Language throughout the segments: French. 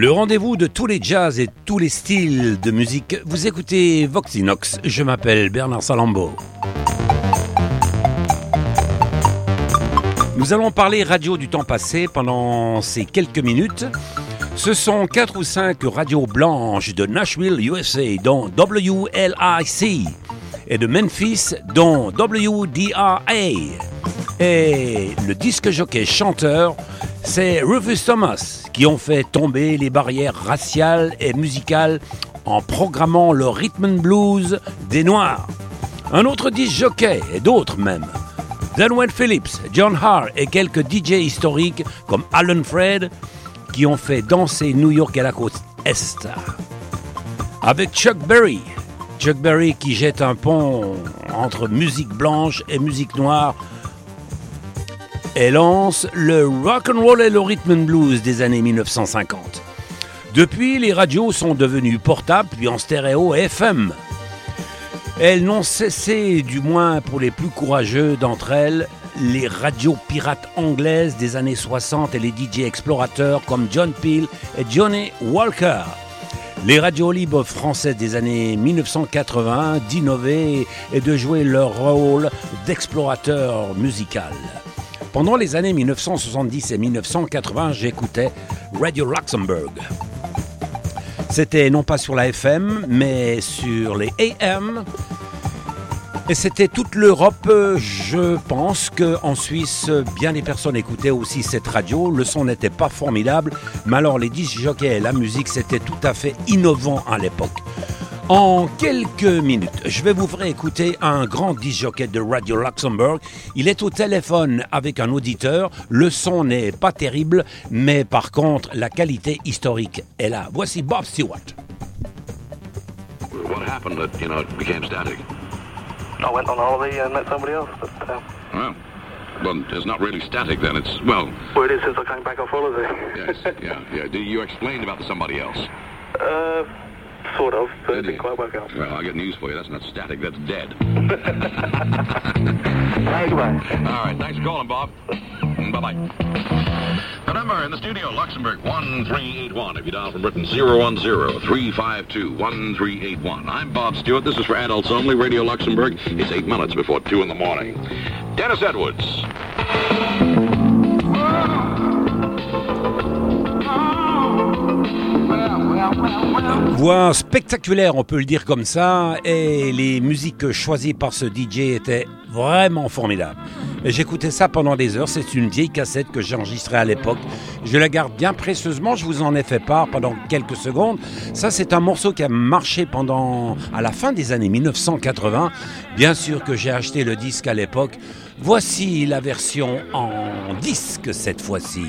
Le rendez-vous de tous les jazz et tous les styles de musique. Vous écoutez Voxinox. Je m'appelle Bernard Salambo. Nous allons parler radio du temps passé pendant ces quelques minutes. Ce sont quatre ou cinq radios blanches de Nashville, USA, dont WLIC, et de Memphis, dont WDRA. Et le disque jockey chanteur, c'est Rufus Thomas, qui ont fait tomber les barrières raciales et musicales en programmant le rhythm and blues des Noirs. Un autre disque jockey, et d'autres même, Danwell Phillips, John Hart et quelques DJ historiques comme Alan Fred qui ont fait danser New York à la côte Est. Avec Chuck Berry, Chuck Berry qui jette un pont entre musique blanche et musique noire et lance le rock and roll et le rhythm and blues des années 1950. Depuis, les radios sont devenues portables puis en stéréo et FM. Elles n'ont cessé, du moins pour les plus courageux d'entre elles, les radios pirates anglaises des années 60 et les DJ explorateurs comme John Peel et Johnny Walker. Les radios libres françaises des années 1980 d'innover et de jouer leur rôle d'explorateur musical. Pendant les années 1970 et 1980, j'écoutais Radio Luxembourg. C'était non pas sur la FM, mais sur les AM. Et c'était toute l'Europe. Je pense qu'en Suisse, bien des personnes écoutaient aussi cette radio. Le son n'était pas formidable, mais alors les disques jockeys et la musique, c'était tout à fait innovant à l'époque. En quelques minutes, je vais vous faire écouter un grand disjockey de Radio Luxembourg. Il est au téléphone avec un auditeur. Le son n'est pas terrible, mais par contre, la qualité historique est là. Voici Bob Stewart. What happened that, you know, it became static? I went on holiday and met somebody else. But, uh, Well, well, it's not really static then. It's, well, well, it is since I came back off holiday. yes, yeah, yeah. You explained about somebody else? uh, sort of, but it Did you? didn't quite work out. Well, I got news for you. That's not static. That's dead. Hey, goodbye. All right. Thanks for calling, Bob. Bye bye. The number in the studio, Luxembourg, 1381. If you dial from Britain, 010-352-1381. I'm Bob Stewart. This is for adults only, Radio Luxembourg. It's eight minutes before two in the morning. Dennis Edwards. Voix spectaculaire, on peut le dire comme ça, et les musiques choisies par ce DJ étaient vraiment formidables. J'écoutais ça pendant des heures, c'est une vieille cassette que j'ai enregistrée à l'époque. Je la garde bien précieusement, je vous en ai fait part pendant quelques secondes. Ça, c'est un morceau qui a marché pendant, à la fin des années 1980. Bien sûr que j'ai acheté le disque à l'époque. Voici la version en disque cette fois-ci.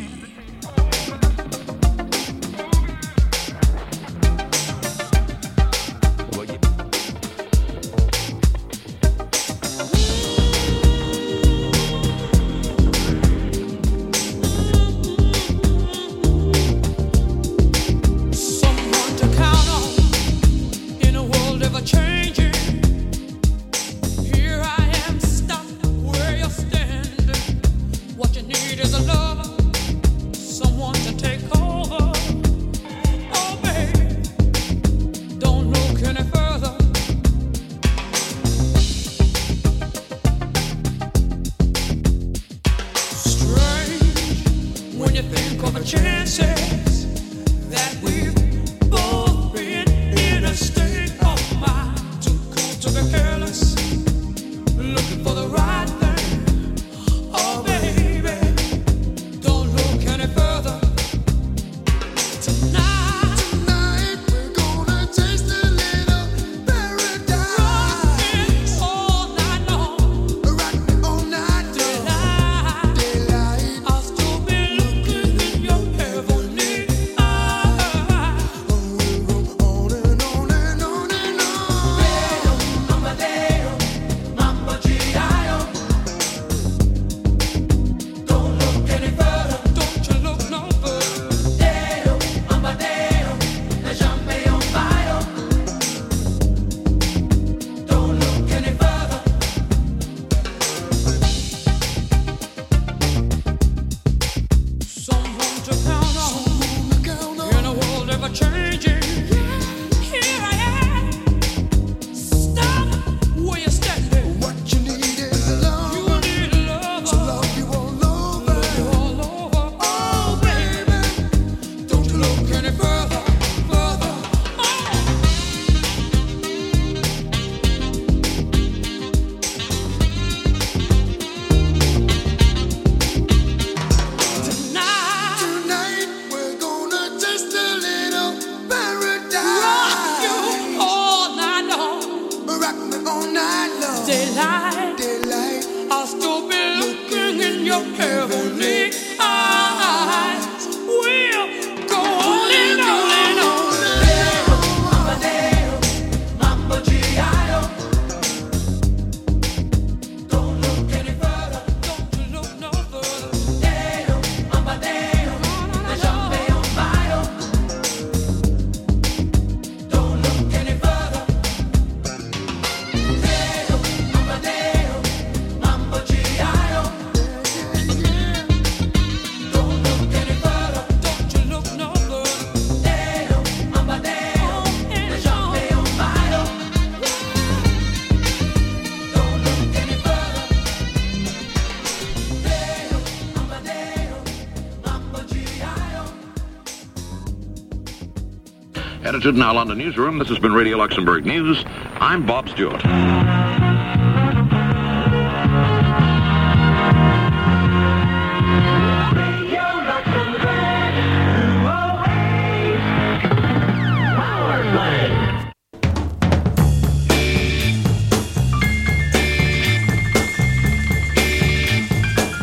in our London Newsroom. This has been Radio Luxembourg News. I'm Bob Stewart.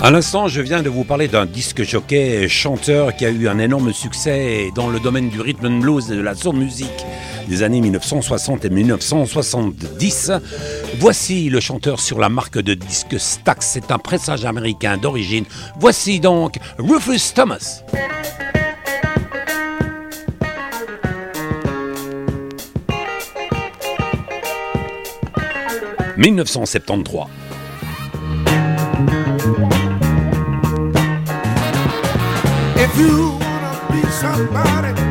À l'instant, je viens de vous parler d'un disque jockey chanteur qui a eu un énorme succès dans le domaine du rhythm and blues et de la soul music des années 1960 et 1970. Voici le chanteur sur la marque de disque Stax, c'est un pressage américain d'origine. Voici donc Rufus Thomas. « 1973. you wanna be somebody.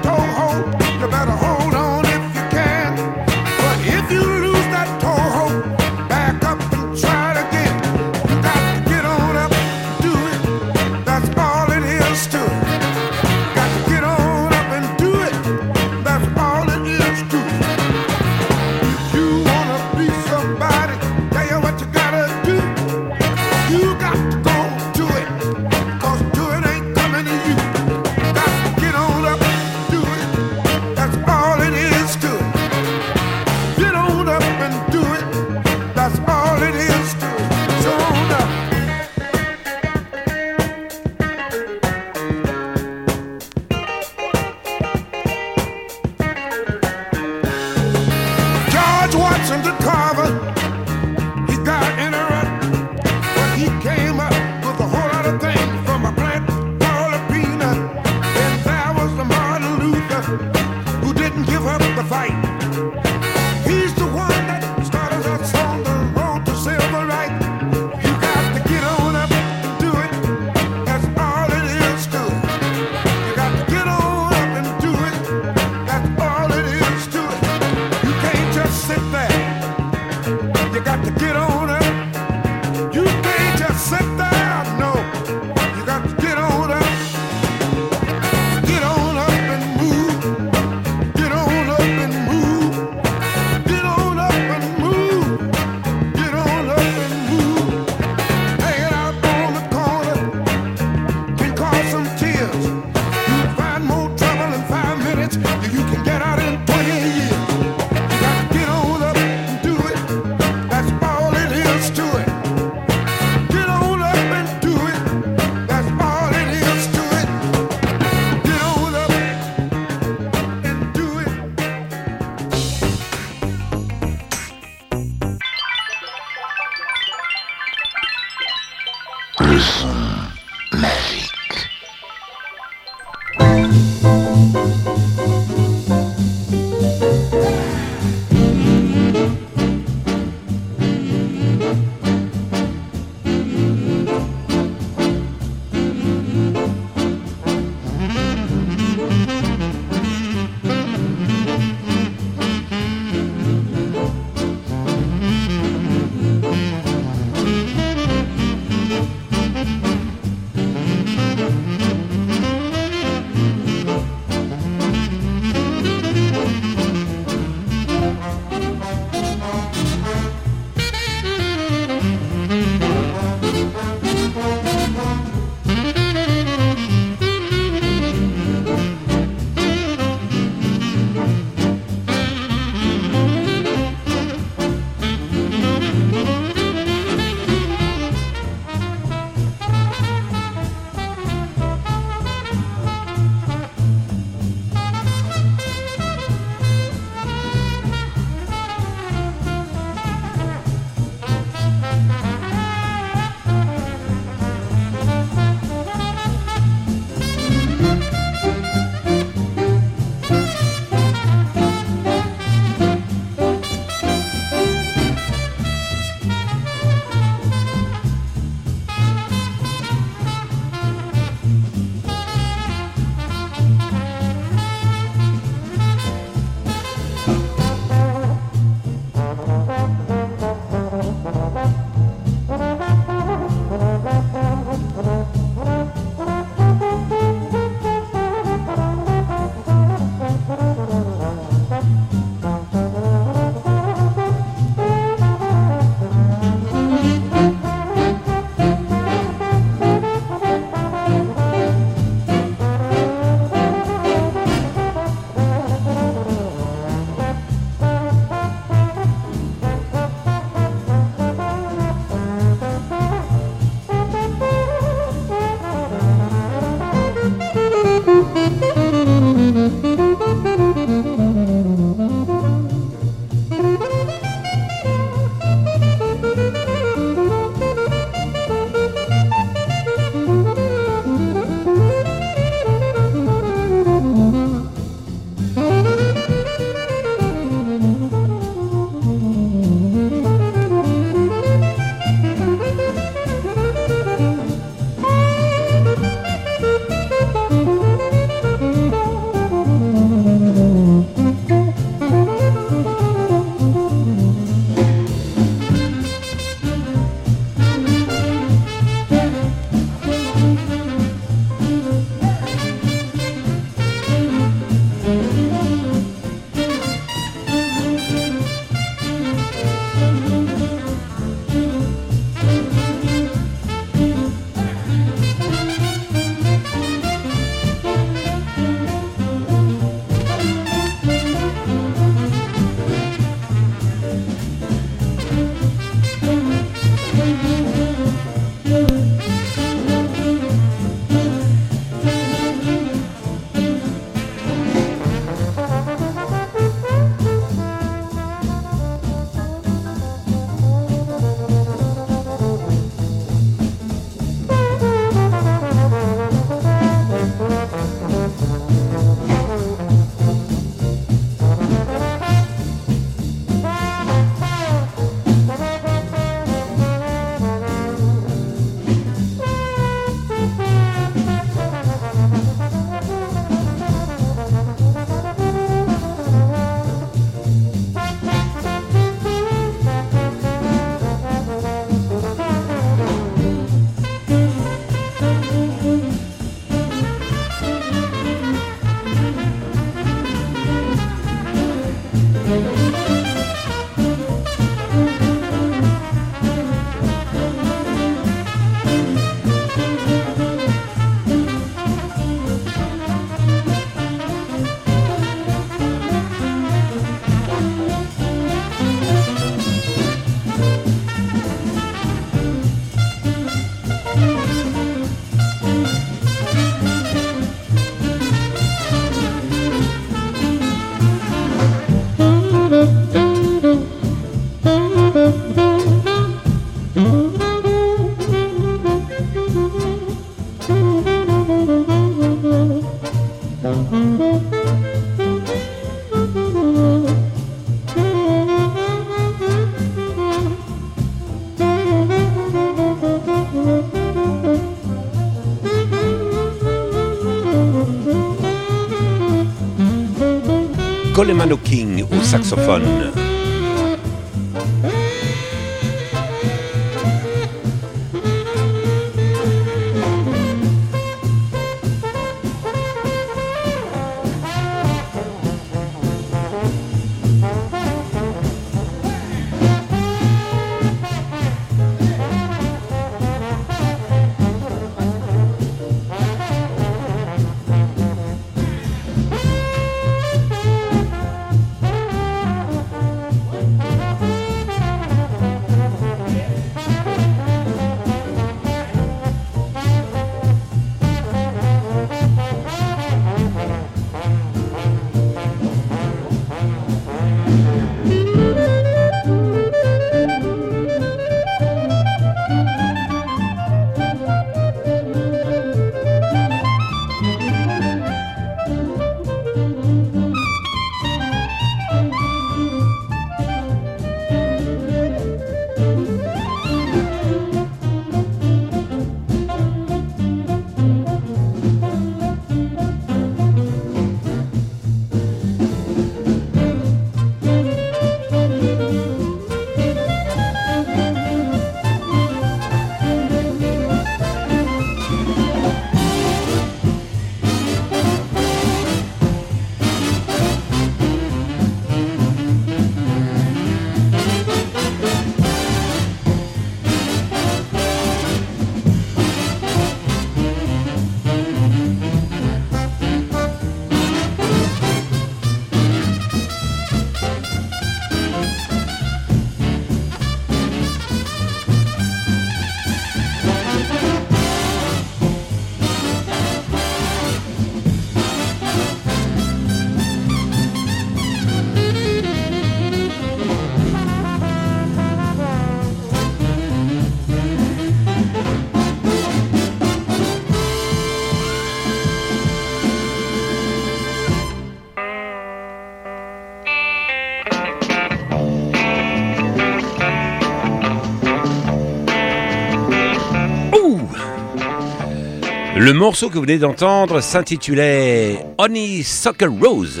Le morceau que vous venez d'entendre s'intitulait Honeysuckle Rose.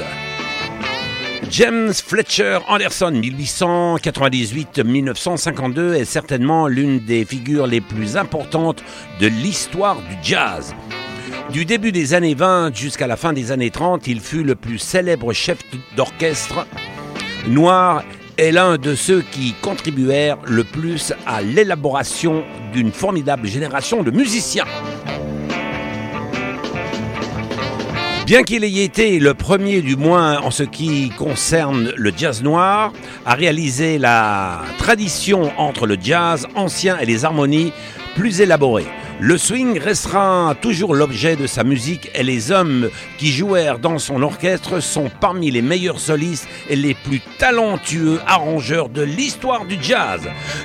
James Fletcher Anderson, 1898-1952, est certainement l'une des figures les plus importantes de l'histoire du jazz. Du début des années 20 jusqu'à la fin des années 30, il fut le plus célèbre chef d'orchestre noir et l'un de ceux qui contribuèrent le plus à l'élaboration d'une formidable génération de musiciens. Bien qu'il ait été le premier, du moins en ce qui concerne le jazz noir, à réaliser la tradition entre le jazz ancien et les harmonies plus élaborées. Le swing restera toujours l'objet de sa musique et les hommes qui jouèrent dans son orchestre sont parmi les meilleurs solistes et les plus talentueux arrangeurs de l'histoire du jazz.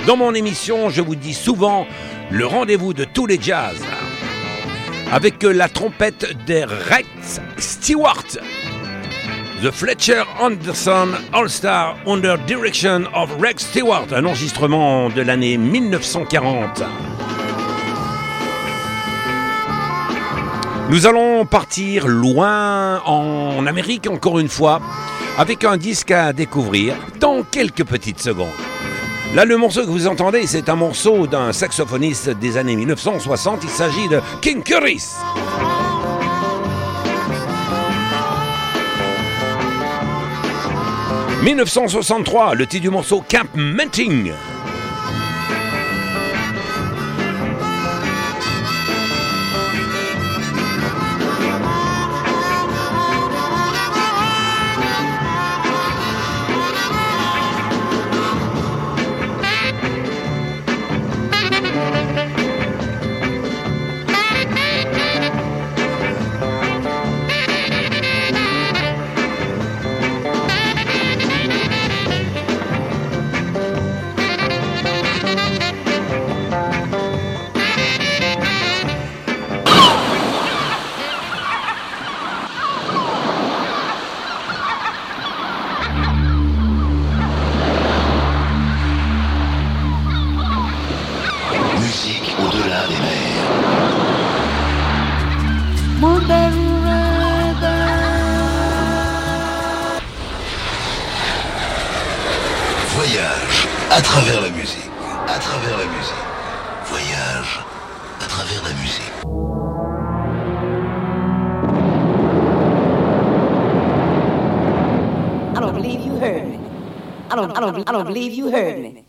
Dans mon émission, je vous dis souvent le rendez-vous de tous les jazz avec la trompette des Rex Stewart. The Fletcher Anderson All-Star Under Direction of Rex Stewart, un enregistrement de l'année 1940. Nous allons partir loin en Amérique encore une fois, avec un disque à découvrir dans quelques petites secondes. Là, le morceau que vous entendez, c'est un morceau d'un saxophoniste des années 1960. Il s'agit de King Curtis. 1963, le titre du morceau Camp Menting. Don't, I don't, I don't believe you heard me.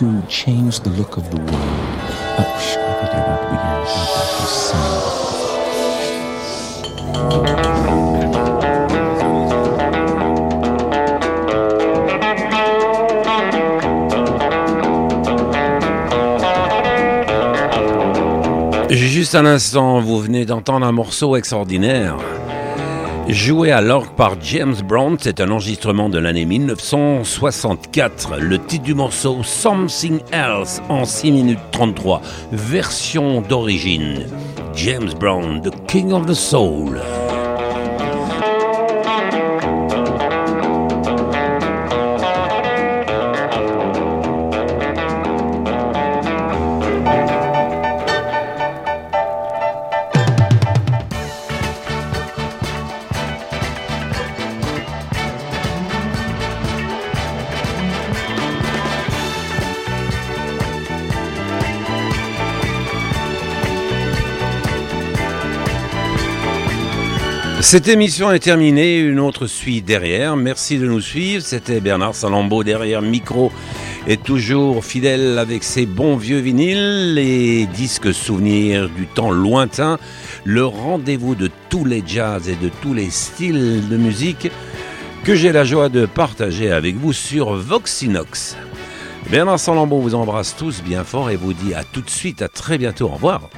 To change the look of the world. Juste un instant, vous venez d'entendre un morceau extraordinaire. Joué à l'orgue par James Brown, c'est un enregistrement de l'année 1964. Le titre du morceau Something Else en 6 minutes 33, version d'origine. James Brown, The King of the Soul. Cette émission est terminée, une autre suit derrière. Merci de nous suivre. C'était Bernard Salambeau derrière micro et toujours fidèle avec ses bons vieux vinyles, les disques souvenirs du temps lointain, le rendez-vous de tous les jazz et de tous les styles de musique que j'ai la joie de partager avec vous sur Voxinox. Bernard Salambeau vous embrasse tous bien fort et vous dit à tout de suite, à très bientôt, au revoir.